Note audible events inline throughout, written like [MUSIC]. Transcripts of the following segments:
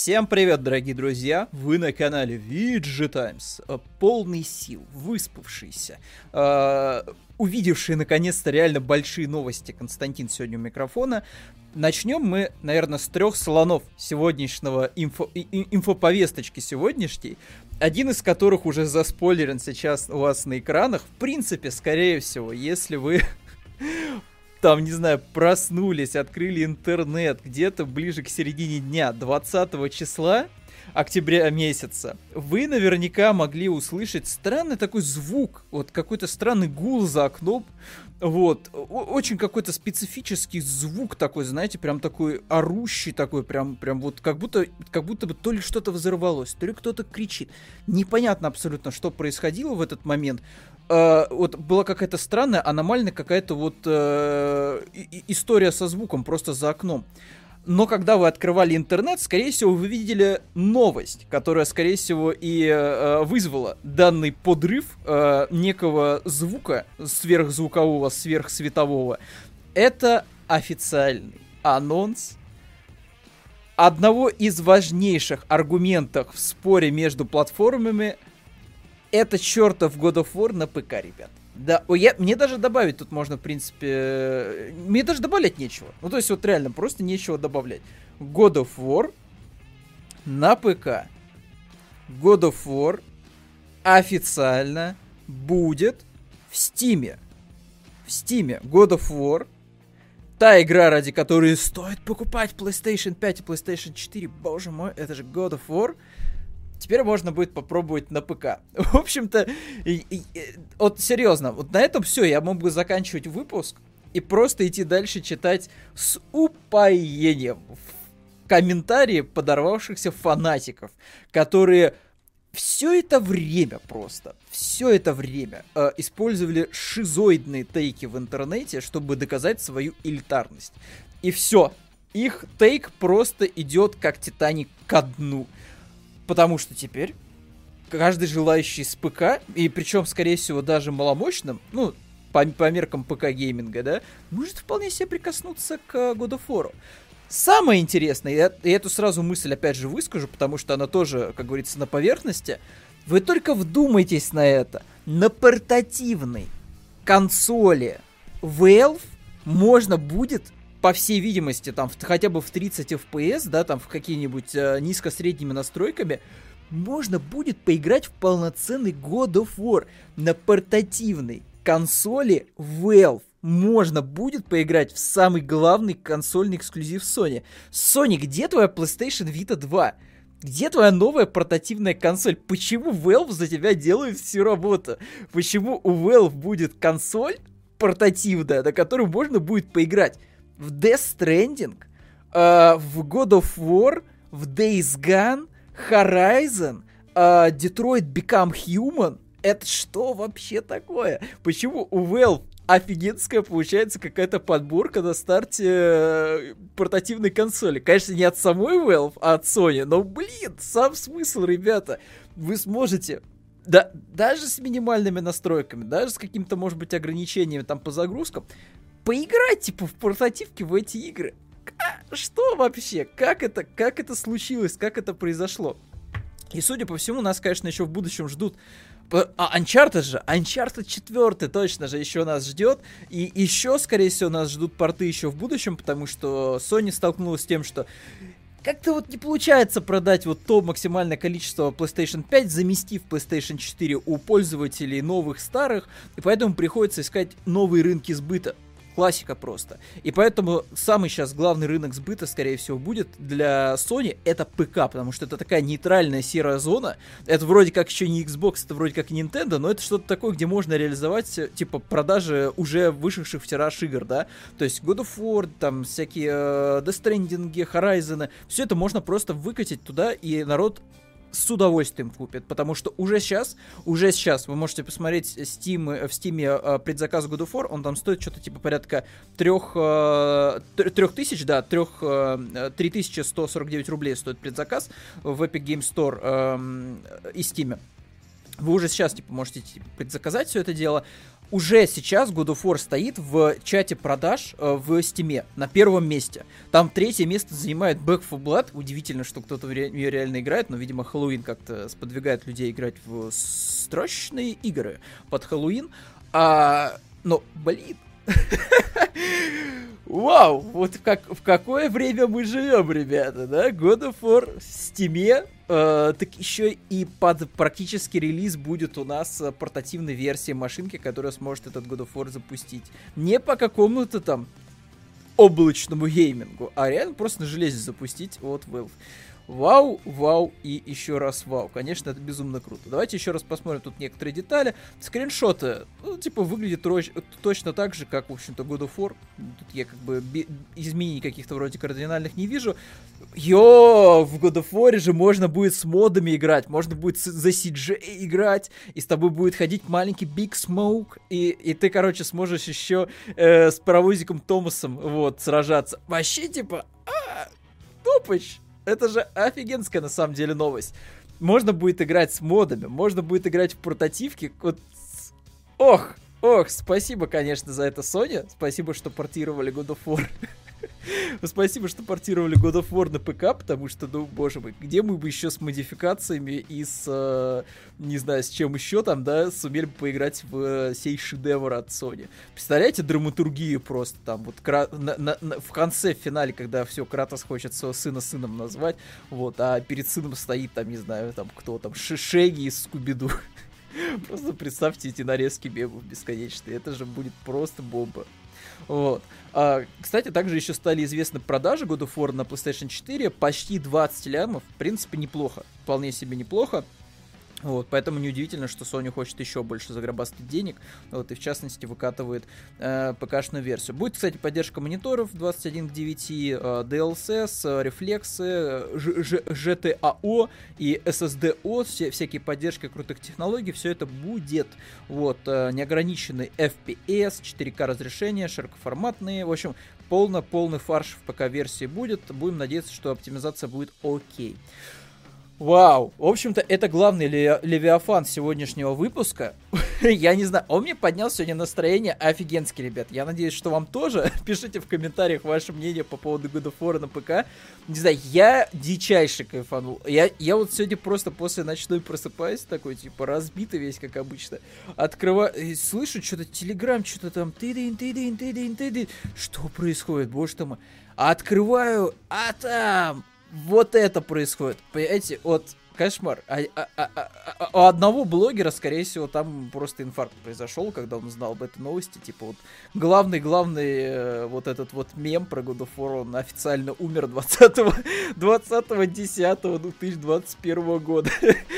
Всем привет, дорогие друзья! Вы на канале VG Times, э, полный сил, выспавшийся, э, увидевший наконец-то реально большие новости. Константин сегодня у микрофона. Начнем мы, наверное, с трех слонов сегодняшнего инфо, инфоповесточки сегодняшней, один из которых уже заспойлерен сейчас у вас на экранах. В принципе, скорее всего, если вы там, не знаю, проснулись, открыли интернет где-то ближе к середине дня, 20 числа октября месяца, вы наверняка могли услышать странный такой звук, вот какой-то странный гул за окном, вот, очень какой-то специфический звук такой, знаете, прям такой орущий такой, прям, прям вот как будто, как будто бы то ли что-то взорвалось, то ли кто-то кричит. Непонятно абсолютно, что происходило в этот момент. Э, вот была какая-то странная, аномальная какая-то вот э, история со звуком просто за окном. Но когда вы открывали интернет, скорее всего, вы видели новость, которая, скорее всего, и э, вызвала данный подрыв э, некого звука сверхзвукового, сверхсветового. Это официальный анонс одного из важнейших аргументов в споре между платформами это чертов God of War на ПК, ребят. Да, о, я, мне даже добавить тут можно, в принципе... Мне даже добавлять нечего. Ну, то есть, вот реально, просто нечего добавлять. God of War на ПК. God of War официально будет в Стиме. В Стиме God of War та игра, ради которой стоит покупать PlayStation 5 и PlayStation 4. Боже мой, это же God of War. Теперь можно будет попробовать на ПК. [LAUGHS] В общем-то, вот серьезно, вот на этом все, я мог бы заканчивать выпуск и просто идти дальше читать с упоением комментарии подорвавшихся фанатиков, которые все это время просто, все это время э, использовали шизоидные тейки в интернете, чтобы доказать свою элитарность. И все, их тейк просто идет как Титаник ко дну. Потому что теперь каждый желающий с ПК, и причем, скорее всего, даже маломощным, ну, по, по меркам ПК-гейминга, да, может вполне себе прикоснуться к God of War. Самое интересное, я, я эту сразу мысль опять же выскажу, потому что она тоже, как говорится, на поверхности. Вы только вдумайтесь на это. На портативной консоли Valve можно будет по всей видимости, там, в, хотя бы в 30 FPS, да, там, в какие-нибудь э, низко-средними настройками, можно будет поиграть в полноценный God of War на портативной консоли Valve. Можно будет поиграть в самый главный консольный эксклюзив Sony. Sony, где твоя PlayStation Vita 2? Где твоя новая портативная консоль? Почему Valve за тебя делает всю работу? Почему у Valve будет консоль портативная, на которую можно будет поиграть? В Death Stranding, э, в God of War, в Days Gone, Horizon, э, Detroit Become Human. Это что вообще такое? Почему у Valve офигенская получается какая-то подборка на старте э, портативной консоли. Конечно, не от самой Valve, а от Sony. Но, блин, сам смысл, ребята. Вы сможете да, даже с минимальными настройками, даже с каким-то, может быть, ограничениями там по загрузкам, поиграть, типа, в портативке в эти игры. Что вообще? Как это, как это случилось? Как это произошло? И, судя по всему, нас, конечно, еще в будущем ждут а Uncharted же, Uncharted 4 точно же еще нас ждет. И еще, скорее всего, нас ждут порты еще в будущем, потому что Sony столкнулась с тем, что как-то вот не получается продать вот то максимальное количество PlayStation 5, заместив PlayStation 4 у пользователей новых, старых, и поэтому приходится искать новые рынки сбыта классика просто. И поэтому самый сейчас главный рынок сбыта, скорее всего, будет для Sony это ПК, потому что это такая нейтральная серая зона. Это вроде как еще не Xbox, это вроде как Nintendo, но это что-то такое, где можно реализовать, типа, продажи уже вышедших в тираж игр, да. То есть God of War, там, всякие э, Death Stranding, Horizon, все это можно просто выкатить туда, и народ с удовольствием купят, потому что уже сейчас, уже сейчас вы можете посмотреть Steam, э, в Steam э, предзаказ God of War, он там стоит что-то типа порядка трех, э, трех тысяч, да, трех, 3149 рублей стоит предзаказ в Epic Game Store э, и Steam. Вы уже сейчас, типа, можете типа, предзаказать все это дело. Уже сейчас God of War стоит в чате продаж э, в Стиме на первом месте. Там третье место занимает Back 4 Blood. Удивительно, что кто-то в ре- ее реально играет, но, видимо, Хэллоуин как-то сподвигает людей играть в страшные игры под Хэллоуин. А, но, блин, [LAUGHS] Вау, вот как, в какое время мы живем, ребята, да? God of War в Steam, э, так еще и под практически релиз будет у нас э, портативной версии машинки, которая сможет этот God of War запустить. Не по какому-то там облачному геймингу, а реально просто на железе запустить от Valve. Вау, вау и еще раз вау. Конечно, это безумно круто. Давайте еще раз посмотрим тут некоторые детали. Скриншоты, ну, типа, выглядят точно так же, как, в общем-то, God of War. Тут я как бы изменений каких-то вроде кардинальных не вижу. Йо, в God of War же можно будет с модами играть, можно будет за CJ играть, и с тобой будет ходить маленький Big Smoke, и, и ты, короче, сможешь еще э, с паровозиком Томасом, вот, сражаться. Вообще, типа, а, тупоч. Это же офигенская на самом деле новость. Можно будет играть с модами, можно будет играть в портативке. Вот... Ох, ох, спасибо, конечно, за это, Sony. Спасибо, что портировали God of War. [LAUGHS] Спасибо, что портировали God of War на ПК, потому что, ну, боже мой, где мы бы еще с модификациями и с, э, не знаю, с чем еще там, да, сумели бы поиграть в э, сей шедевр от Sony. Представляете драматургию просто там, вот кра- на, на, на, в конце, в финале, когда все, Кратос хочет своего сына сыном назвать, вот, а перед сыном стоит там, не знаю, там, кто там, Шишеги из Скубиду. [LAUGHS] Просто представьте эти нарезки мемов бесконечные. Это же будет просто бомба. Вот. А, кстати, также еще стали известны продажи God of War на PlayStation 4. Почти 20 лямов. В принципе, неплохо. Вполне себе неплохо. Вот, поэтому неудивительно, что Sony хочет еще больше заграбастать денег, вот, и в частности выкатывает э, ПК-шную версию. Будет, кстати, поддержка мониторов 21 к 9, э, DLSS, рефлексы, GTAO и SSDO, все, всякие поддержки крутых технологий, все это будет. Вот, э, неограниченный FPS, 4К разрешение, широкоформатные, в общем, полно-полный фарш в ПК-версии будет. Будем надеяться, что оптимизация будет окей. Okay. Вау, в общем-то, это главный левиафан сегодняшнего выпуска. [LAUGHS] Я не знаю, он мне поднял сегодня настроение офигенски, ребят. Я надеюсь, что вам тоже. [LAUGHS] Пишите в комментариях ваше мнение по поводу God of War на ПК. Не знаю, я дичайше кайфанул. Я, я вот сегодня просто после ночной просыпаюсь, такой, типа, разбитый весь, как обычно. Открываю, слышу что-то, телеграм, что-то там, ты ты ты ты ты ты ты Что происходит, боже ты мой. Открываю, а там вот это происходит. Понимаете, вот кошмар. А, а, а, а, а, у одного блогера, скорее всего, там просто инфаркт произошел, когда он узнал об этой новости. Типа вот главный-главный э, вот этот вот мем про God of War, он официально умер 20-го, 20-го 10 2021 года.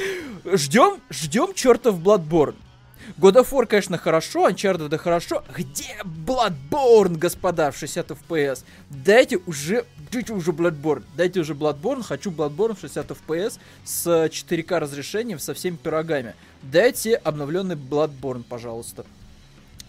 [LAUGHS] ждем, ждем чертов Bloodborne. God of War, конечно, хорошо, Uncharted да хорошо. Где Bloodborne, господа, в 60 FPS? Дайте уже, дайте уже Bloodborne. Дайте уже Bloodborne. Хочу Bloodborne в 60 FPS с 4К разрешением, со всеми пирогами. Дайте обновленный Bloodborne, пожалуйста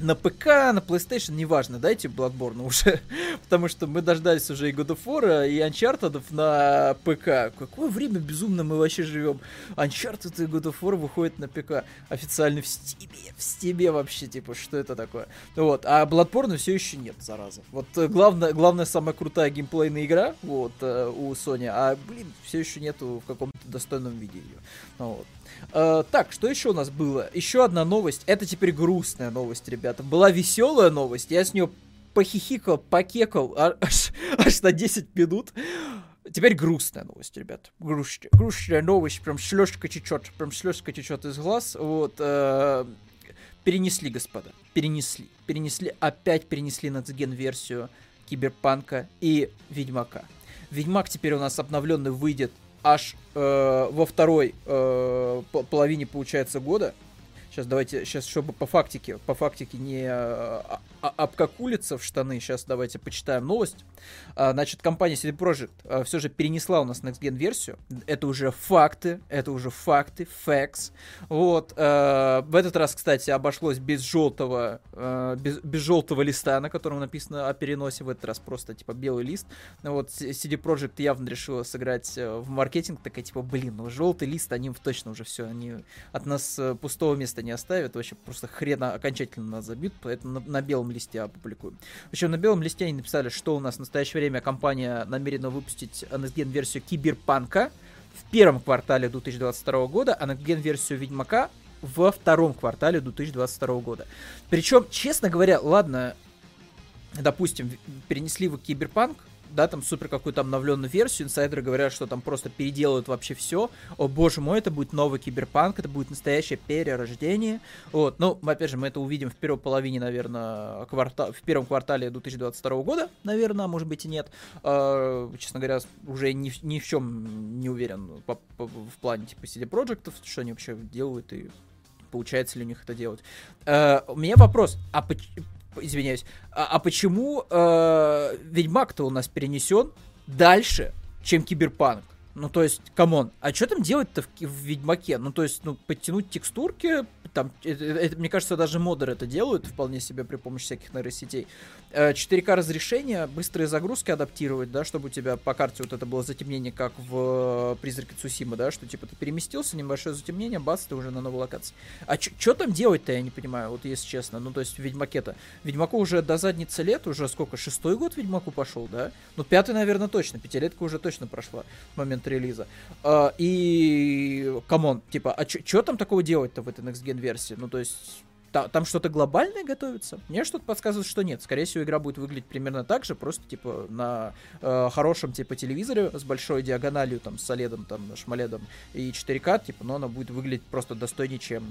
на ПК, на PlayStation, неважно, дайте Bloodborne уже, [LAUGHS] потому что мы дождались уже и God of War, и Uncharted на ПК. Какое время безумно мы вообще живем. Uncharted и God of War выходят на ПК официально в Steam, в Steam вообще, типа, что это такое? Вот, а Bloodborne все еще нет, зараза. Вот э, главное, главная самая крутая геймплейная игра, вот, э, у Sony, а, блин, все еще нету в каком-то достойном виде ее. Вот. Uh, так, что еще у нас было? Еще одна новость. Это теперь грустная новость, ребята. Была веселая новость. Я с нее похихикал, покекал а, аж, аж на 10 минут. Теперь грустная новость, ребят. Грустная, грустная новость. Прям слезка течет. Прям слезка течет из глаз. Вот. Uh, перенесли, господа. Перенесли. Перенесли. Опять перенесли на версию Киберпанка и Ведьмака. Ведьмак теперь у нас обновленный выйдет аж э, во второй э, половине, получается, года. Сейчас давайте, сейчас, чтобы по фактике, по фактике не а, а, обкакулиться в штаны, сейчас давайте почитаем новость. А, значит, компания CD Projekt а, все же перенесла у нас Next Gen версию. Это уже факты, это уже факты, facts. Вот. А, в этот раз, кстати, обошлось без желтого, а, без, без желтого листа, на котором написано о переносе. В этот раз просто, типа, белый лист. Вот CD Projekt явно решила сыграть э, в маркетинг, такая, типа, блин, ну желтый лист, они точно уже все, они от нас э, пустого места места не оставят, вообще просто хрена окончательно нас забьют, поэтому на, на белом листе опубликуем. Причем на белом листе они написали, что у нас в настоящее время компания намерена выпустить Next версию Киберпанка в первом квартале 2022 года, а Next версию Ведьмака во втором квартале 2022 года. Причем, честно говоря, ладно, допустим, перенесли вы Киберпанк, да, там супер какую-то обновленную версию, инсайдеры говорят, что там просто переделают вообще все. О боже мой, это будет новый киберпанк, это будет настоящее перерождение. Вот, ну, опять же, мы это увидим в первой половине, наверное, кварта... в первом квартале 2022 года, наверное, а может быть и нет. Э, честно говоря, уже ни, ни в чем не уверен по, по, в плане типа CD Projekt, что они вообще делают и получается ли у них это делать. Э, у меня вопрос, а извиняюсь, а, а почему э, Ведьмак-то у нас перенесен дальше, чем Киберпанк? Ну, то есть, come on, а что там делать-то в, в Ведьмаке? Ну, то есть, ну, подтянуть текстурки, там, это, это, мне кажется, даже модеры это делают вполне себе при помощи всяких нейросетей. 4К э, разрешение, быстрые загрузки адаптировать, да, чтобы у тебя по карте вот это было затемнение, как в Призраке Цусима, да, что типа ты переместился, небольшое затемнение, бац, ты уже на новой локации. А что там делать-то, я не понимаю, вот если честно. Ну, то есть Ведьмаке-то. Ведьмаку уже до задницы лет, уже сколько, шестой год Ведьмаку пошел, да? Ну, пятый, наверное, точно, пятилетка уже точно прошла в момент релиза. А, и, come on, типа, а что там такого делать-то в этой Next Gen версии? Ну, то есть та, там что-то глобальное готовится? Мне что-то подсказывает, что нет. Скорее всего, игра будет выглядеть примерно так же, просто типа на э, хорошем типа телевизоре с большой диагональю, там, с OLED, там, шмаледом и 4К, типа, но она будет выглядеть просто достойнее, чем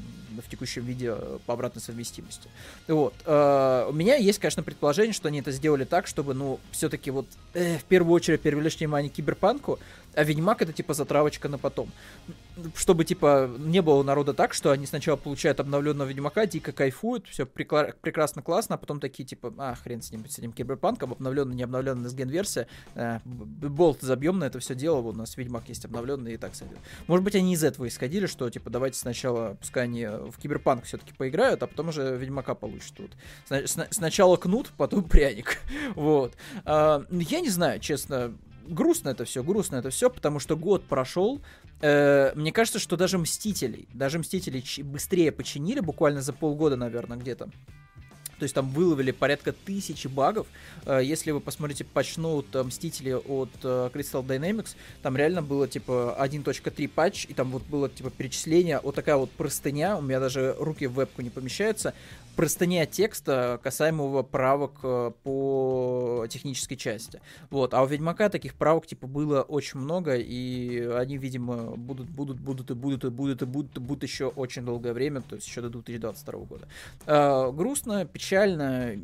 в текущем виде э, по обратной совместимости. Вот. Э, у меня есть, конечно, предположение, что они это сделали так, чтобы, ну, все-таки вот э, в первую очередь привлечь внимание киберпанку, а Ведьмак это типа затравочка на потом. Чтобы типа не было народа так, что они сначала получают обновленного Ведьмака, дико кайфуют, все прекла- прекрасно, классно, а потом такие типа, а, хрен с ним, с этим киберпанком, обновленная, не обновленная сген-версия, э, болт забьем на это все дело, вот у нас Ведьмак есть обновленный и так сойдет. Может быть, они из этого исходили, что типа давайте сначала, пускай они в киберпанк все-таки поиграют, а потом уже Ведьмака получат тут. Сна- сначала кнут, потом пряник. [LAUGHS] вот. А, я не знаю, честно, грустно это все, грустно это все, потому что год прошел. Э, мне кажется, что даже Мстителей, даже Мстителей быстрее починили, буквально за полгода, наверное, где-то. То есть там выловили порядка тысячи багов. Э, если вы посмотрите патчноут э, Мстители от э, Crystal Dynamics, там реально было типа 1.3 патч, и там вот было типа перечисление, вот такая вот простыня, у меня даже руки в вебку не помещаются, простыня текста, касаемого правок э, по технической части. Вот. А у Ведьмака таких правок, типа, было очень много, и они, видимо, будут, будут, будут и будут, и будут, и будут, и будут еще очень долгое время, то есть еще до 2022 года. Э, грустно, печально,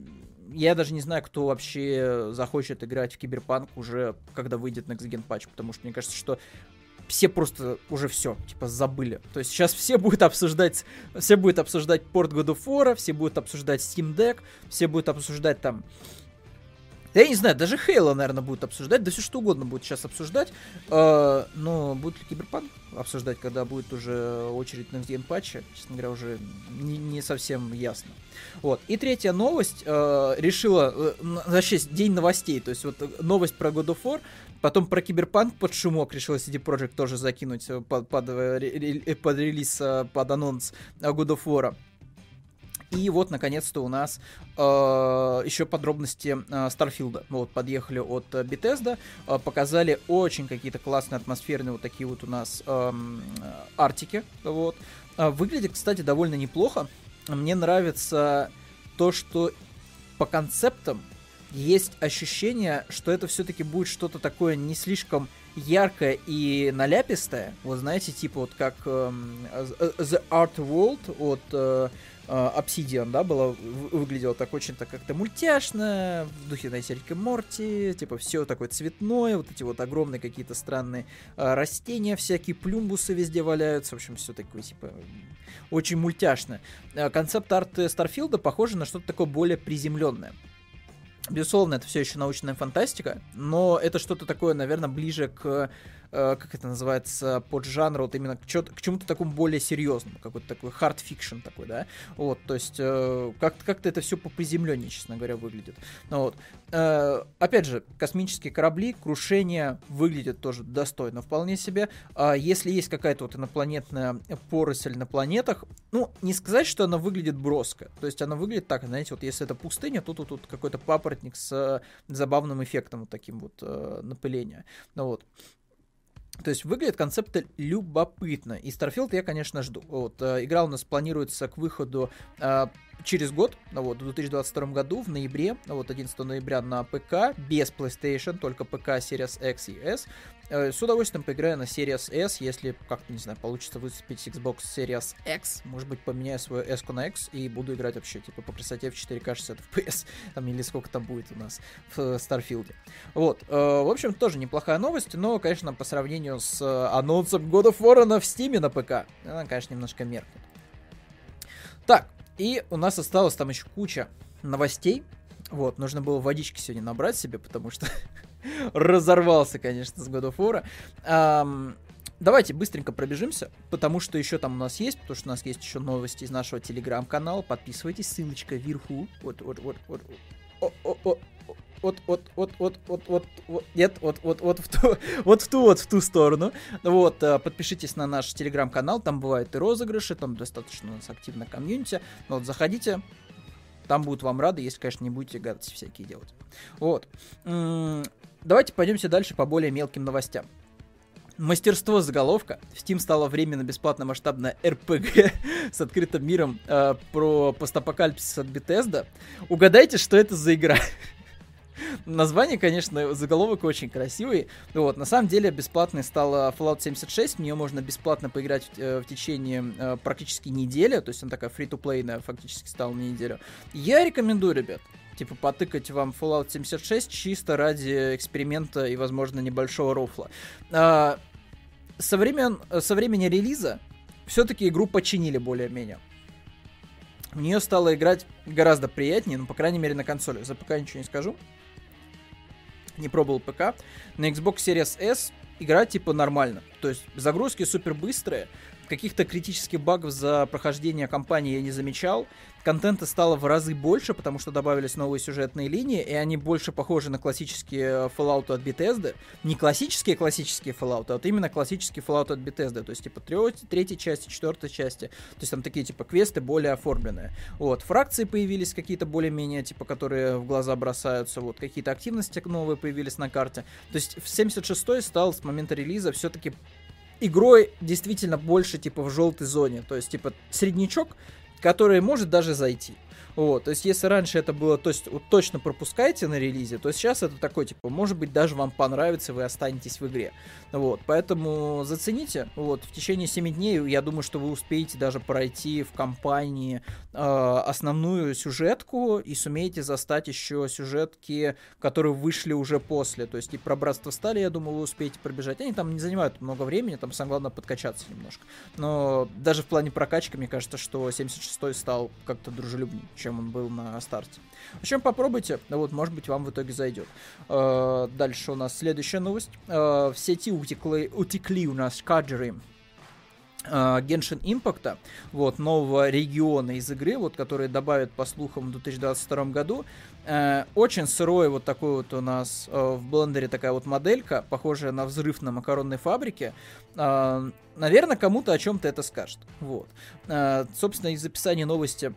я даже не знаю, кто вообще захочет играть в Киберпанк уже, когда выйдет Next Gen Patch, потому что мне кажется, что все просто уже все, типа, забыли. То есть сейчас все будут обсуждать, все будут обсуждать порт God of War, все будут обсуждать Steam Deck, все будут обсуждать там я не знаю, даже Halo, наверное, будут обсуждать, да все что угодно будет сейчас обсуждать. Э, но будет ли Киберпанк обсуждать, когда будет уже очередь на Gen патча, честно говоря, уже не, не совсем ясно. Вот. И третья новость. Э, решила, э, вообще, день новостей, то есть вот новость про God of War, потом про Киберпанк под шумок решила CD Projekt тоже закинуть под, под, под релиз, под анонс God of War. И вот, наконец-то, у нас э, еще подробности э. Вот, подъехали от э, Bethesda, э, показали очень какие-то классные атмосферные вот такие вот у нас э, артики. Вот. Э, выглядит, кстати, довольно неплохо. Мне нравится то, что по концептам есть ощущение, что это все-таки будет что-то такое не слишком яркое и наляпистое. Вот знаете, типа вот как э, The Art World от э, а, Obsidian, да, было, выглядело так очень так как-то мультяшно, в духе, знаете, Рика Морти, типа все такое цветное, вот эти вот огромные какие-то странные а, растения, всякие плюмбусы везде валяются, в общем, все такое, типа, очень мультяшно. А, концепт-арт Старфилда похоже на что-то такое более приземленное. Безусловно, это все еще научная фантастика, но это что-то такое, наверное, ближе к э, как это называется, под жанр, вот именно к, к чему-то такому более серьезному, какой-то такой hard fiction такой, да, вот, то есть э, как-то как это все по приземленнее, честно говоря, выглядит. Ну, вот. Э, опять же, космические корабли, крушение выглядят тоже достойно вполне себе. А если есть какая-то вот инопланетная поросль на планетах, ну, не сказать, что она выглядит броско, то есть она выглядит так, знаете, вот если это пустыня, то тут, тут какой-то папоротник с э, забавным эффектом вот таким вот э, напыления. Ну вот. То есть выглядит концепт любопытно. И Starfield я, конечно, жду. Вот, э, игра у нас планируется к выходу э, через год, вот, в 2022 году, в ноябре, вот, 11 ноября на ПК, без PlayStation, только ПК Series X и S. Э, с удовольствием поиграю на Series S, если как-то, не знаю, получится выступить Xbox Series X, может быть, поменяю свою S на X и буду играть вообще, типа, по красоте в 4К 60 FPS, там, или сколько там будет у нас в Starfield. Вот, э, в общем, тоже неплохая новость, но, конечно, по сравнению с э, анонсом God of War в Steam на ПК, она, конечно, немножко меркнет. Так, и у нас осталось там еще куча новостей. Вот, нужно было водички сегодня набрать себе, потому что [LAUGHS] разорвался, конечно, с God of War. Um, давайте быстренько пробежимся, потому что еще там у нас есть, потому что у нас есть еще новости из нашего телеграм-канала. Подписывайтесь, ссылочка вверху. Вот, вот, вот, вот. О, о, о, вот, вот, вот, вот, вот, вот, вот, нет, вот, вот, вот в ту, вот в ту, вот в ту сторону. Вот, э, подпишитесь на наш телеграм-канал, там бывают и розыгрыши, там достаточно у нас активно комьюнити. Вот, заходите, там будут вам рады, если, конечно, не будете гадости всякие делать. Вот. Давайте пойдемте дальше по более мелким новостям. Мастерство заголовка. В Steam стало временно бесплатно масштабное RPG [LAUGHS] с открытым миром э, про постапокалипсис от Bethesda. Угадайте, что это за игра? [LAUGHS] Название, конечно, заголовок очень красивый. Вот, на самом деле, бесплатной стала Fallout 76. В нее можно бесплатно поиграть э, в течение э, практически недели. То есть она такая фри-то-плейная фактически стала на неделю. Я рекомендую, ребят, типа потыкать вам Fallout 76 чисто ради эксперимента и, возможно, небольшого рофла. А, со, времен, со времени релиза все-таки игру починили более-менее. В нее стало играть гораздо приятнее, ну, по крайней мере, на консоли. За ПК ничего не скажу не пробовал ПК. На Xbox Series S игра типа нормально. То есть загрузки супер быстрые, каких-то критических багов за прохождение кампании я не замечал контента стало в разы больше, потому что добавились новые сюжетные линии, и они больше похожи на классические Fallout от Bethesda. Не классические классические Fallout, а вот именно классические Fallout от Bethesda. То есть, типа, третьей части, четвертой части. То есть, там такие, типа, квесты более оформленные. Вот. Фракции появились какие-то более-менее, типа, которые в глаза бросаются. Вот. Какие-то активности новые появились на карте. То есть, в 76-й стал с момента релиза все-таки игрой действительно больше, типа, в желтой зоне. То есть, типа, среднячок, который может даже зайти. Вот, то есть, если раньше это было, то есть, вот, точно пропускайте на релизе, то сейчас это такой, типа, может быть, даже вам понравится, вы останетесь в игре. Вот, поэтому зацените, вот, в течение 7 дней, я думаю, что вы успеете даже пройти в компании э, основную сюжетку и сумеете застать еще сюжетки, которые вышли уже после, то есть, и про Братство Стали, я думаю, вы успеете пробежать. Они там не занимают много времени, там самое главное подкачаться немножко. Но даже в плане прокачки, мне кажется, что 76-й стал как-то дружелюбнее, чем он был на старте. В общем, попробуйте, вот, может быть, вам в итоге зайдет. Э, дальше у нас следующая новость. Э, в сети утекли, утекли у нас кадры Геншин Импакта, вот, нового региона из игры, вот, который добавят, по слухам, в 2022 году. Uh, очень сырой вот такой вот у нас uh, в блендере такая вот моделька, похожая на взрыв на макаронной фабрике. Наверное, кому-то о чем-то это скажет. Вот. Собственно, из описания новости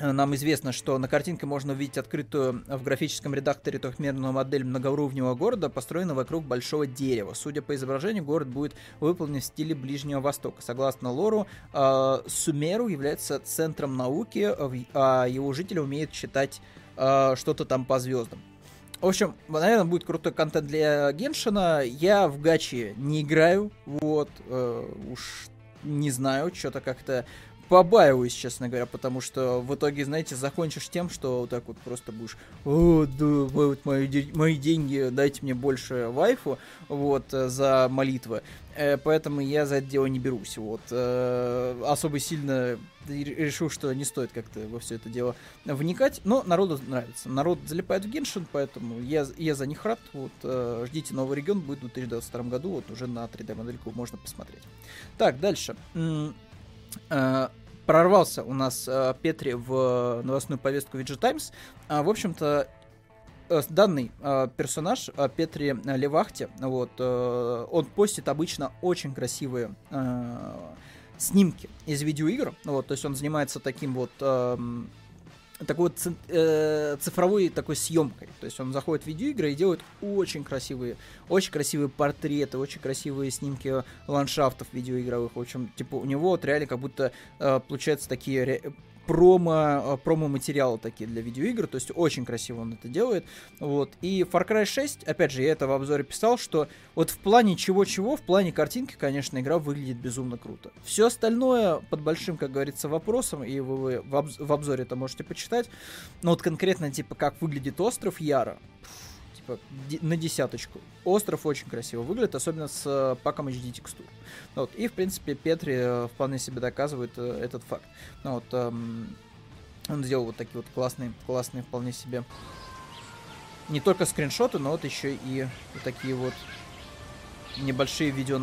нам известно, что на картинке можно увидеть открытую в графическом редакторе трехмерную модель многоуровневого города, построенную вокруг большого дерева. Судя по изображению, город будет выполнен в стиле Ближнего Востока. Согласно лору, э, Сумеру является центром науки, а его жители умеют читать э, что-то там по звездам. В общем, наверное, будет крутой контент для Геншина. Я в гачи не играю, вот, э, уж не знаю, что-то как-то побаиваюсь, честно говоря, потому что в итоге, знаете, закончишь тем, что вот так вот просто будешь, о, да, вот мои, мои деньги, дайте мне больше вайфу, вот, э, за молитвы. Э, поэтому я за это дело не берусь, вот. Э, особо сильно решил, что не стоит как-то во все это дело вникать, но народу нравится. Народ залипает в Геншин, поэтому я, я за них рад, вот. Ждите новый регион, будет в 2022 году, вот уже на 3D-модельку можно посмотреть. Так, дальше прорвался у нас э, Петри в новостную повестку VG Times. А, в общем-то, э, данный э, персонаж э, Петри Левахте, вот, э, он постит обычно очень красивые э, снимки из видеоигр, вот, то есть он занимается таким вот э, такой вот э, цифровой такой съемкой. То есть он заходит в видеоигры и делает очень красивые, очень красивые портреты, очень красивые снимки ландшафтов видеоигровых. В общем, типа у него вот реально как будто э, получается такие промо, э, промо-материалы такие для видеоигр, то есть очень красиво он это делает, вот, и Far Cry 6, опять же, я это в обзоре писал, что вот в плане чего-чего, в плане картинки, конечно, игра выглядит безумно круто. Все остальное под большим, как говорится, вопросом, и вы, вы в, обз- в обзоре это можете почитать, но вот конкретно, типа, как выглядит остров Яра, типа на десяточку. Остров очень красиво выглядит, особенно с э, паком HD текстур. Вот. И, в принципе, Петри э, вполне себе доказывает э, этот факт. Ну, вот, эм, он сделал вот такие вот классные, классные вполне себе не только скриншоты, но вот еще и вот такие вот небольшие видео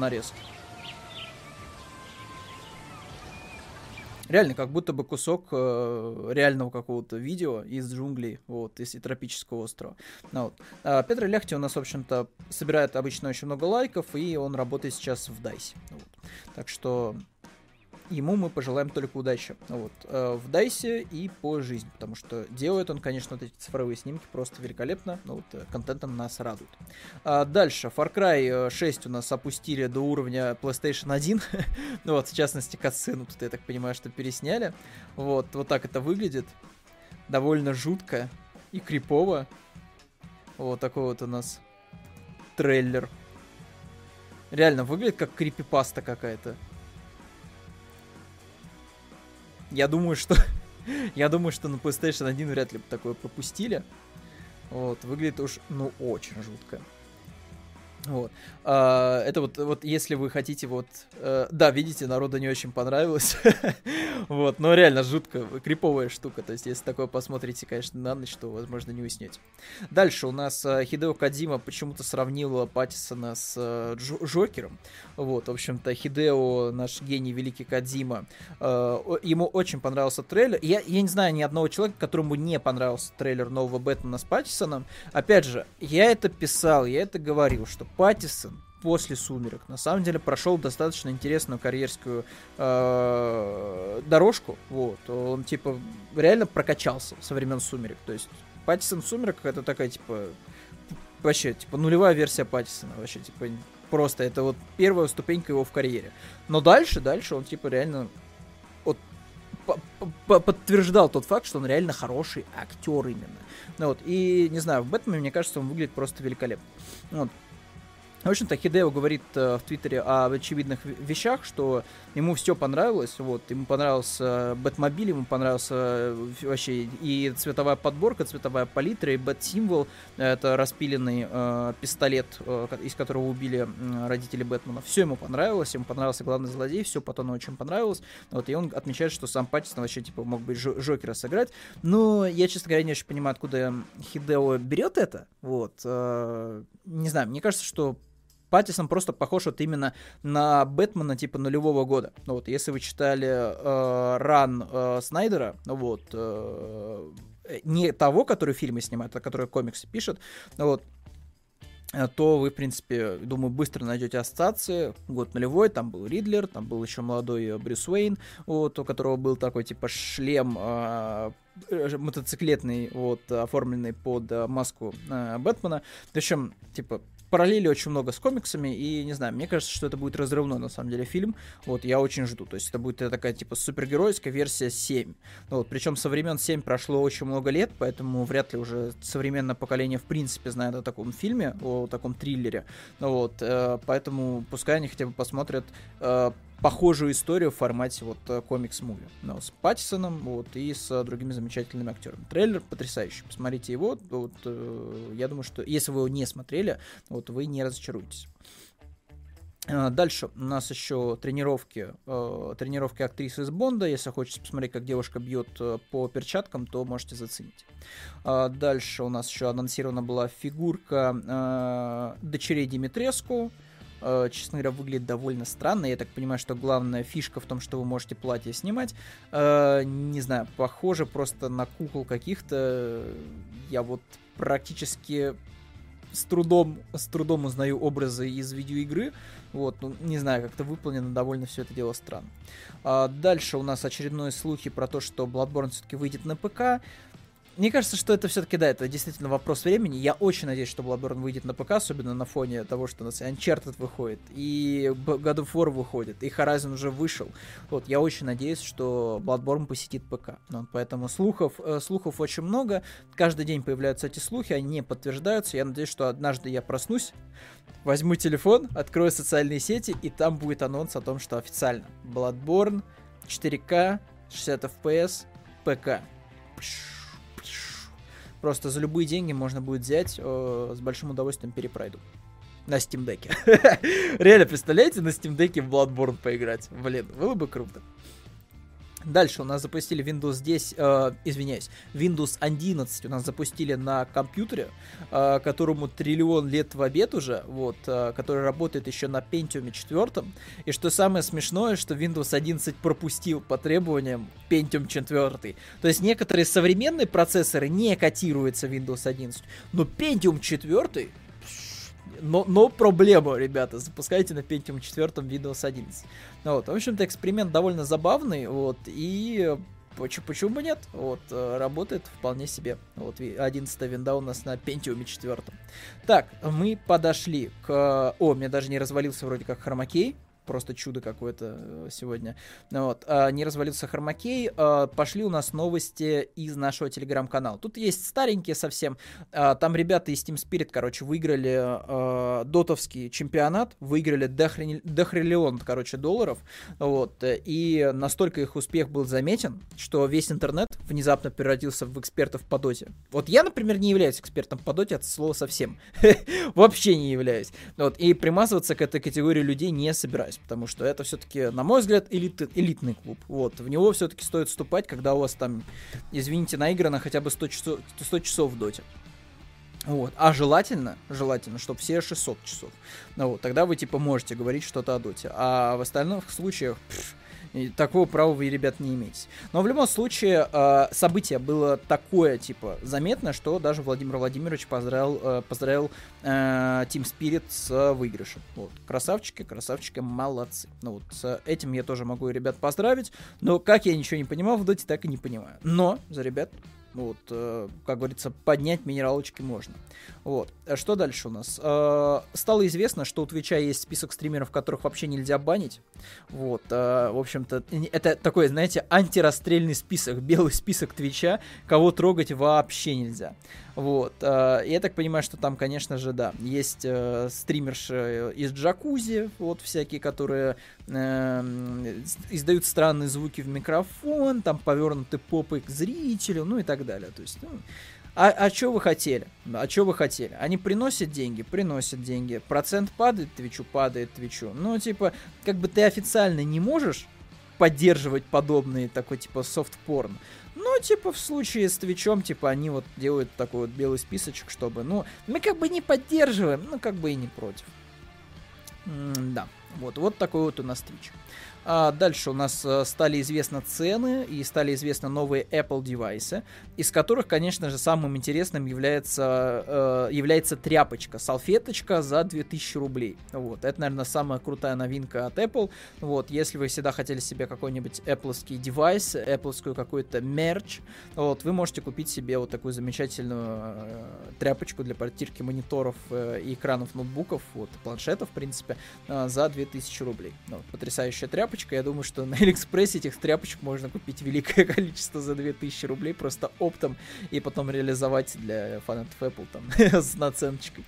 Реально, как будто бы кусок э, реального какого-то видео из джунглей, вот, из тропического острова. Ну, вот. а Петр Ляхти у нас, в общем-то, собирает обычно очень много лайков, и он работает сейчас в Дайсе. Вот. Так что ему мы пожелаем только удачи. Вот. Э, в Дайсе и по жизни, потому что делает он, конечно, вот эти цифровые снимки просто великолепно, но вот э, контентом нас радует. А дальше, Far Cry 6 э, у нас опустили до уровня PlayStation 1, [LAUGHS] ну вот, в частности, катсцену тут, я так понимаю, что пересняли. Вот, вот так это выглядит. Довольно жутко и крипово. Вот такой вот у нас трейлер. Реально выглядит как крипипаста какая-то. Я думаю, что... [LAUGHS] я думаю, что на PlayStation 1 вряд ли бы такое пропустили. Вот, выглядит уж, ну, очень жутко. Вот. А, это вот, вот если вы хотите вот... Э, да, видите, народу не очень понравилось. [LAUGHS] вот, но реально жутко, криповая штука. То есть, если такое посмотрите, конечно, на ночь, то, возможно, не уснете. Дальше у нас э, Хидео Кадима почему-то сравнил Паттисона с э, Джокером. Вот, в общем-то, Хидео, наш гений, великий Кадима, э, ему очень понравился трейлер. Я, я не знаю ни одного человека, которому не понравился трейлер нового Бэтмена с Паттисоном. Опять же, я это писал, я это говорил, что Паттисон после «Сумерек» на самом деле прошел достаточно интересную карьерскую э, дорожку. Вот. Он, типа, реально прокачался со времен «Сумерек». То есть Паттисон в «Сумерках» это такая, типа, вообще, типа, нулевая версия Паттисона. Вообще, типа, просто это вот первая ступенька его в карьере. Но дальше, дальше он, типа, реально вот, подтверждал тот факт, что он реально хороший актер именно. Ну, вот, и, не знаю, в Бэтмене, мне кажется, он выглядит просто великолепно. Вот. В общем-то, Хидео говорит э, в Твиттере о очевидных вещах, что ему все понравилось, вот, ему понравился Бэтмобиль, ему понравился э, вообще и цветовая подборка, цветовая палитра, и Бэт-символ, это распиленный э, пистолет, э, из которого убили э, родители Бэтмена, все ему понравилось, ему понравился главный злодей, все Паттону очень понравилось, вот, и он отмечает, что сам Паттисон вообще, типа, мог бы Жокера сыграть, но я, честно говоря, не очень понимаю, откуда Хидео берет это, вот, э, не знаю, мне кажется, что Паттисон просто похож вот именно на Бэтмена типа нулевого года. Ну вот, если вы читали э, ран э, Снайдера, вот, э, не того, который фильмы снимает, а который комиксы пишет, вот, э, то вы, в принципе, думаю, быстро найдете ассоциации. Год нулевой, там был Ридлер, там был еще молодой Брюс Уэйн, вот, у которого был такой, типа, шлем э, э мотоциклетный, вот, оформленный под э, маску э, Бэтмена. Общем, типа, параллели очень много с комиксами, и, не знаю, мне кажется, что это будет разрывной, на самом деле, фильм. Вот, я очень жду. То есть это будет такая, типа, супергеройская версия 7. Ну, вот, причем со времен 7 прошло очень много лет, поэтому вряд ли уже современное поколение, в принципе, знает о таком фильме, о таком триллере. Ну, вот, э, поэтому пускай они хотя бы посмотрят э, похожую историю в формате вот э, комикс-муви. Ну, с Паттисоном вот, и с другими замечательными актерами. Трейлер потрясающий. Посмотрите его. Вот, э, я думаю, что если вы его не смотрели, вот вы не разочаруетесь. А, дальше у нас еще тренировки, э, тренировки актрисы из Бонда. Если хочется посмотреть, как девушка бьет э, по перчаткам, то можете заценить. Э, дальше у нас еще анонсирована была фигурка э, дочерей Димитреску. Э, честно говоря, выглядит довольно странно. Я так понимаю, что главная фишка в том, что вы можете платье снимать. Э, не знаю, похоже просто на кукол каких-то. Я вот практически с трудом, с трудом узнаю образы из видеоигры. Вот, ну, не знаю, как-то выполнено довольно все это дело странно. А, дальше у нас очередные слухи про то, что Bloodborne все-таки выйдет на ПК. Мне кажется, что это все-таки, да, это действительно вопрос времени. Я очень надеюсь, что Bloodborne выйдет на ПК, особенно на фоне того, что у нас Uncharted выходит, и God of War выходит, и Horizon уже вышел. Вот, я очень надеюсь, что Bloodborne посетит ПК. Вот, поэтому слухов, э, слухов очень много. Каждый день появляются эти слухи, они не подтверждаются. Я надеюсь, что однажды я проснусь, возьму телефон, открою социальные сети, и там будет анонс о том, что официально Bloodborne 4К, 60 FPS, ПК. Пш Просто за любые деньги можно будет взять, э, с большим удовольствием перепройду. На Steam Deck. [LAUGHS] Реально, представляете, на Steam Deck в Bloodborne поиграть? Блин, было бы круто. Дальше у нас запустили Windows 10, э, извиняюсь, Windows 11 у нас запустили на компьютере, э, которому триллион лет в обед уже, вот, э, который работает еще на Pentium 4. И что самое смешное, что Windows 11 пропустил по требованиям Pentium 4. То есть некоторые современные процессоры не котируются Windows 11, но Pentium 4 но, но проблема, ребята, запускайте на Pentium 4 Windows 11. Ну, вот, в общем-то, эксперимент довольно забавный, вот, и почему, почему бы нет? Вот, э, работает вполне себе. Вот, 11 винда у нас на Pentium 4. Так, мы подошли к... О, мне даже не развалился вроде как хромакей просто чудо какое-то э, сегодня. Вот. А, не развалился хромакей. А, пошли у нас новости из нашего телеграм-канала. Тут есть старенькие совсем. А, там ребята из Team Spirit, короче, выиграли дотовский чемпионат, выиграли дохриллион, короче, долларов. Вот. И настолько их успех был заметен, что весь интернет внезапно превратился в экспертов по доте. Вот я, например, не являюсь экспертом по доте от слова совсем. [LAUGHS] Вообще не являюсь. Вот. И примазываться к этой категории людей не собираюсь сомневаюсь, потому что это все-таки, на мой взгляд, элит, элитный клуб. Вот, в него все-таки стоит вступать, когда у вас там, извините, наиграно хотя бы 100 часов, 100 часов в доте. Вот. А желательно, желательно, чтобы все 600 часов. Ну вот, тогда вы типа можете говорить что-то о доте. А в остальных случаях, пфф, и такого права вы, ребят, не имеете. Но в любом случае, э, событие было такое, типа, заметно, что даже Владимир Владимирович поздравил, э, поздравил э, Team Spirit с выигрышем. Вот. Красавчики, красавчики, молодцы. Ну вот, с этим я тоже могу ребят поздравить. Но как я ничего не понимал в доте, так и не понимаю. Но за ребят вот, э, как говорится, поднять минералочки можно. Вот. А что дальше у нас? Э, стало известно, что у Твича есть список стримеров, которых вообще нельзя банить. Вот. Э, в общем-то, это такой, знаете, антирасстрельный список, [LAUGHS] белый список Твича, кого трогать вообще нельзя. Вот. Э, я так понимаю, что там, конечно же, да, есть э, стримерши из джакузи, вот всякие, которые э, издают странные звуки в микрофон, там повернуты попы к зрителю, ну и так далее. То есть, ну, а, а что вы хотели? А что вы хотели? Они приносят деньги? Приносят деньги. Процент падает Твичу? Падает Твичу. Ну, типа, как бы ты официально не можешь поддерживать подобные такой, типа, софт-порн. Ну, типа, в случае с Твичом, типа, они вот делают такой вот белый списочек, чтобы, ну, мы как бы не поддерживаем, ну, как бы и не против. М да, вот, вот такой вот у нас Twitch. А дальше у нас э, стали известны цены и стали известны новые Apple девайсы, из которых, конечно же, самым интересным является, э, является тряпочка, салфеточка за 2000 рублей. Вот, это, наверное, самая крутая новинка от Apple. Вот, если вы всегда хотели себе какой-нибудь Apple девайс, Apple какой-то мерч, вот, вы можете купить себе вот такую замечательную э, тряпочку для протирки мониторов э, и экранов ноутбуков, вот, планшетов, в принципе, э, за 2000 2000 рублей. Ну, потрясающая тряпочка. Я думаю, что на Алиэкспрессе этих тряпочек можно купить великое [LAUGHS] количество за 2000 рублей просто оптом и потом реализовать для фанатов Apple там [LAUGHS] с наценочкой.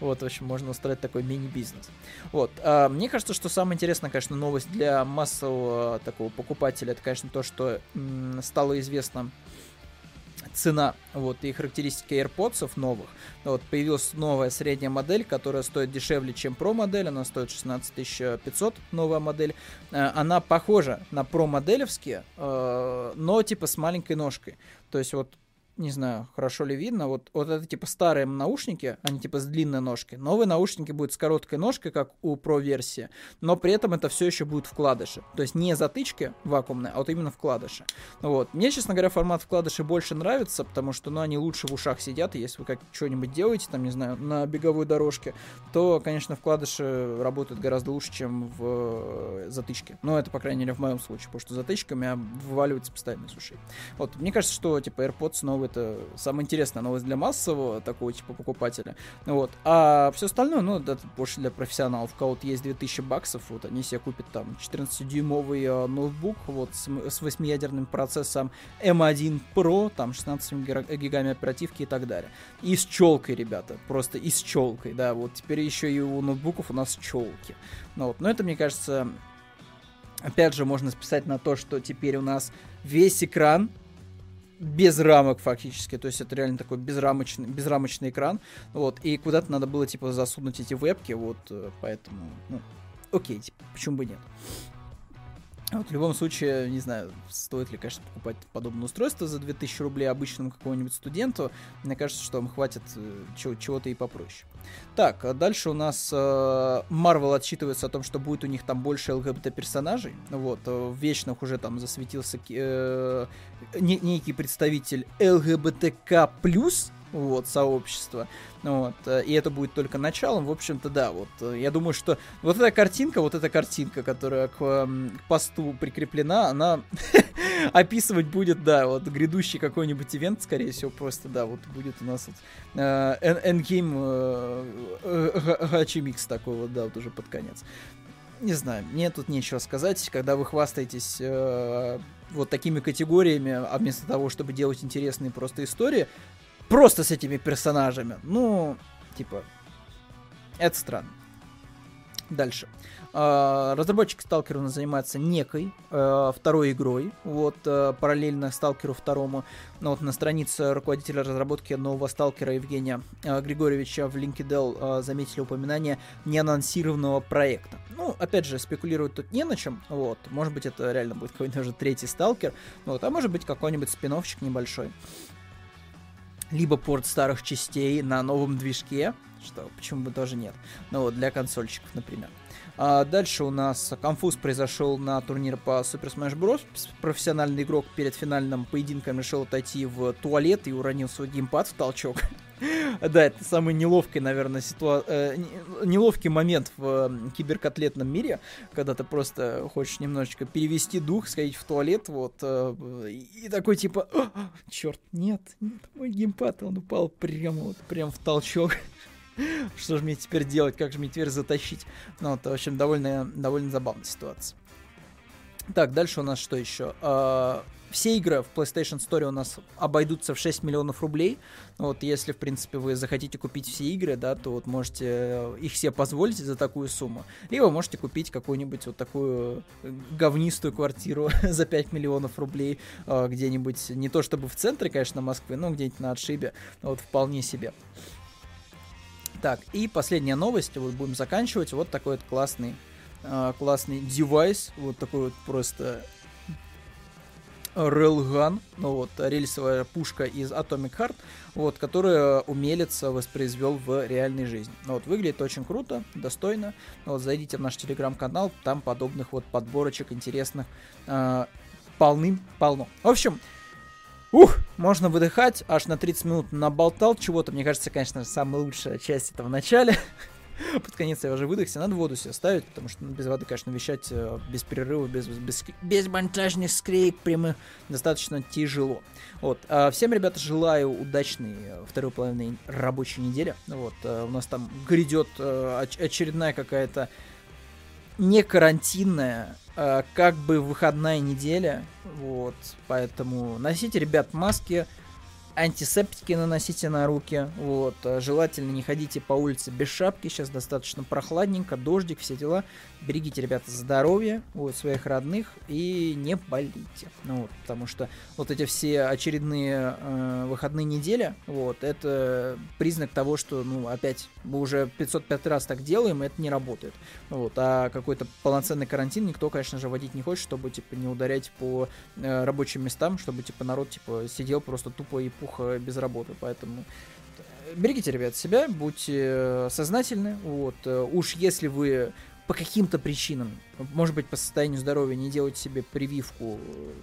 Вот, в общем, можно устроить такой мини-бизнес. Вот. А, мне кажется, что самое интересное, конечно, новость для массового такого покупателя, это, конечно, то, что м- стало известно цена вот, и характеристики AirPods новых. Вот, появилась новая средняя модель, которая стоит дешевле, чем Pro модель, она стоит 16 500, новая модель. Э, она похожа на Pro моделевские, э, но типа с маленькой ножкой. То есть вот не знаю, хорошо ли видно, вот, вот это типа старые наушники, они типа с длинной ножкой. Новые наушники будут с короткой ножкой, как у Pro версии, но при этом это все еще будет вкладыши. То есть не затычки вакуумные, а вот именно вкладыши. Вот. Мне, честно говоря, формат вкладыши больше нравится, потому что, ну, они лучше в ушах сидят, если вы как что-нибудь делаете, там, не знаю, на беговой дорожке, то, конечно, вкладыши работают гораздо лучше, чем в э, затычке. Но это, по крайней мере, в моем случае, потому что затычка у меня вываливается постоянно из ушей. Вот. Мне кажется, что, типа, AirPods новые это самая интересная новость для массового такого типа покупателя. Вот. А все остальное, ну, это больше для профессионалов. У кого-то есть 2000 баксов, вот они себе купят там 14-дюймовый э, ноутбук вот с, с 8-ядерным процессом M1 Pro, там 16 гигами оперативки и так далее. И с челкой, ребята, просто и с челкой, да, вот теперь еще и у ноутбуков у нас челки. Ну, вот. Но это, мне кажется, опять же, можно списать на то, что теперь у нас весь экран без рамок фактически, то есть это реально такой безрамочный, безрамочный экран, вот, и куда-то надо было, типа, засунуть эти вебки, вот, э, поэтому, ну, окей, типа, почему бы нет. Вот в любом случае, не знаю, стоит ли, конечно, покупать подобное устройство за 2000 рублей обычному какому-нибудь студенту. Мне кажется, что вам хватит э, чего-то и попроще. Так, а дальше у нас э, Marvel отчитывается о том, что будет у них там больше ЛГБТ-персонажей. Вот, э, в Вечных уже там засветился э, некий представитель ЛГБТК+, вот, сообщества. Вот, э, и это будет только началом. В общем-то, да, вот, э, я думаю, что вот эта картинка, вот эта картинка, которая к, к посту прикреплена, она [LAUGHS] описывать будет, да, вот, грядущий какой-нибудь ивент, скорее всего, просто, да, вот, будет у нас вот Endgame Гачи Микс такой вот, да, вот уже под конец. Не знаю, мне тут нечего сказать, когда вы хвастаетесь э, вот такими категориями, а вместо того, чтобы делать интересные просто истории, Просто с этими персонажами. Ну, типа, это странно. Дальше. Uh, разработчик Сталкера у нас занимается некой uh, второй игрой, вот, uh, параллельно Сталкеру второму. Ну, вот на странице руководителя разработки нового Сталкера Евгения Григорьевича в LinkedIn заметили упоминание неанонсированного проекта. Ну, опять же, спекулировать тут не на чем, вот. Может быть, это реально будет какой-нибудь уже третий Сталкер, вот, а может быть, какой-нибудь спиновчик небольшой либо порт старых частей на новом движке, что почему бы тоже нет. Ну вот, для консольщиков, например. А дальше у нас конфуз произошел на турнире по Super Smash Bros. Профессиональный игрок перед финальным поединком решил отойти в туалет и уронил свой геймпад в толчок. [LAUGHS] [LAUGHS] Да, это самый неловкий, наверное, ситуа... Э, неловкий момент в киберкотлетном мире, когда ты просто хочешь немножечко перевести дух, сходить в туалет, вот, э, и такой типа, черт, нет, нет, мой геймпад, он упал прямо вот, прям в толчок. [LAUGHS] Что же мне теперь делать, как же мне теперь затащить? Ну, вот, в общем, довольно, довольно забавная ситуация. Так, дальше у нас что еще? Все игры в PlayStation Store у нас обойдутся в 6 миллионов рублей. Вот если, в принципе, вы захотите купить все игры, да, то вот можете э, их себе позволить за такую сумму. Либо можете купить какую-нибудь вот такую э, говнистую квартиру [LAUGHS] за 5 миллионов рублей э, где-нибудь, не то чтобы в центре, конечно, Москвы, но где-нибудь на отшибе. Вот вполне себе. Так, и последняя новость, вот будем заканчивать. Вот такой вот классный, классный девайс, вот такой вот просто Railgun, ну вот, рельсовая пушка из Atomic Heart, вот, которую умелец воспроизвел в реальной жизни. Ну вот, выглядит очень круто, достойно. Ну вот, зайдите в наш телеграм-канал, там подобных вот подборочек интересных э, полным-полно. В общем, ух, можно выдыхать, аж на 30 минут наболтал чего-то. Мне кажется, конечно, самая лучшая часть этого в начале. [LAUGHS] Под конец я уже выдохся, надо воду себе ставить, потому что ну, без воды, конечно, вещать э, без перерыва, без, без, без монтажных скрейк прямо достаточно тяжело. Вот. А всем, ребята, желаю удачной э, второй половины рабочей недели. Вот. А у нас там грядет очередная какая-то не карантинная, а как бы выходная неделя, вот, поэтому носите, ребят, маски, антисептики наносите на руки, вот, желательно не ходите по улице без шапки, сейчас достаточно прохладненько, дождик, все дела, берегите, ребята, здоровье, вот, своих родных и не болейте, ну, вот, потому что вот эти все очередные э, выходные недели, вот, это признак того, что, ну, опять, мы уже 505 раз так делаем, и это не работает, вот, а какой-то полноценный карантин никто, конечно же, водить не хочет, чтобы, типа, не ударять по э, рабочим местам, чтобы, типа, народ, типа, сидел просто тупо и пуха без работы, поэтому э, берегите, ребят, себя, будьте э, сознательны, вот, э, уж если вы по каким-то причинам, может быть, по состоянию здоровья не делайте себе прививку,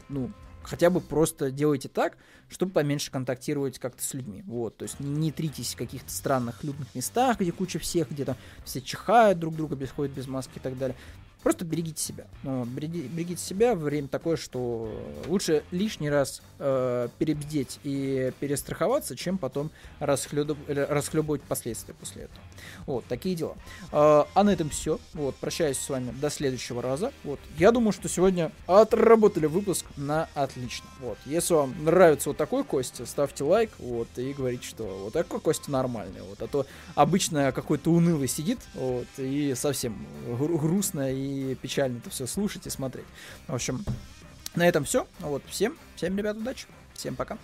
ну, хотя бы просто делайте так, чтобы поменьше контактировать как-то с людьми. Вот, то есть не, тритесь в каких-то странных людных местах, где куча всех, где там все чихают друг друга, без ходят без маски и так далее. Просто берегите себя. Берегите, себя время такое, что лучше лишний раз э, перебдеть и перестраховаться, чем потом расхлеб... расхлебывать последствия после этого. Вот, такие дела. Э, а на этом все. Вот, прощаюсь с вами до следующего раза. Вот, я думаю, что сегодня отработали выпуск на отлично. Вот, если вам нравится вот такой Костя, ставьте лайк, вот, и говорите, что вот такой Костя нормальный, вот, а то обычно какой-то унылый сидит, вот, и совсем грустно печально это все слушать и смотреть. В общем, на этом все. Вот, всем, всем, ребят, удачи. Всем пока.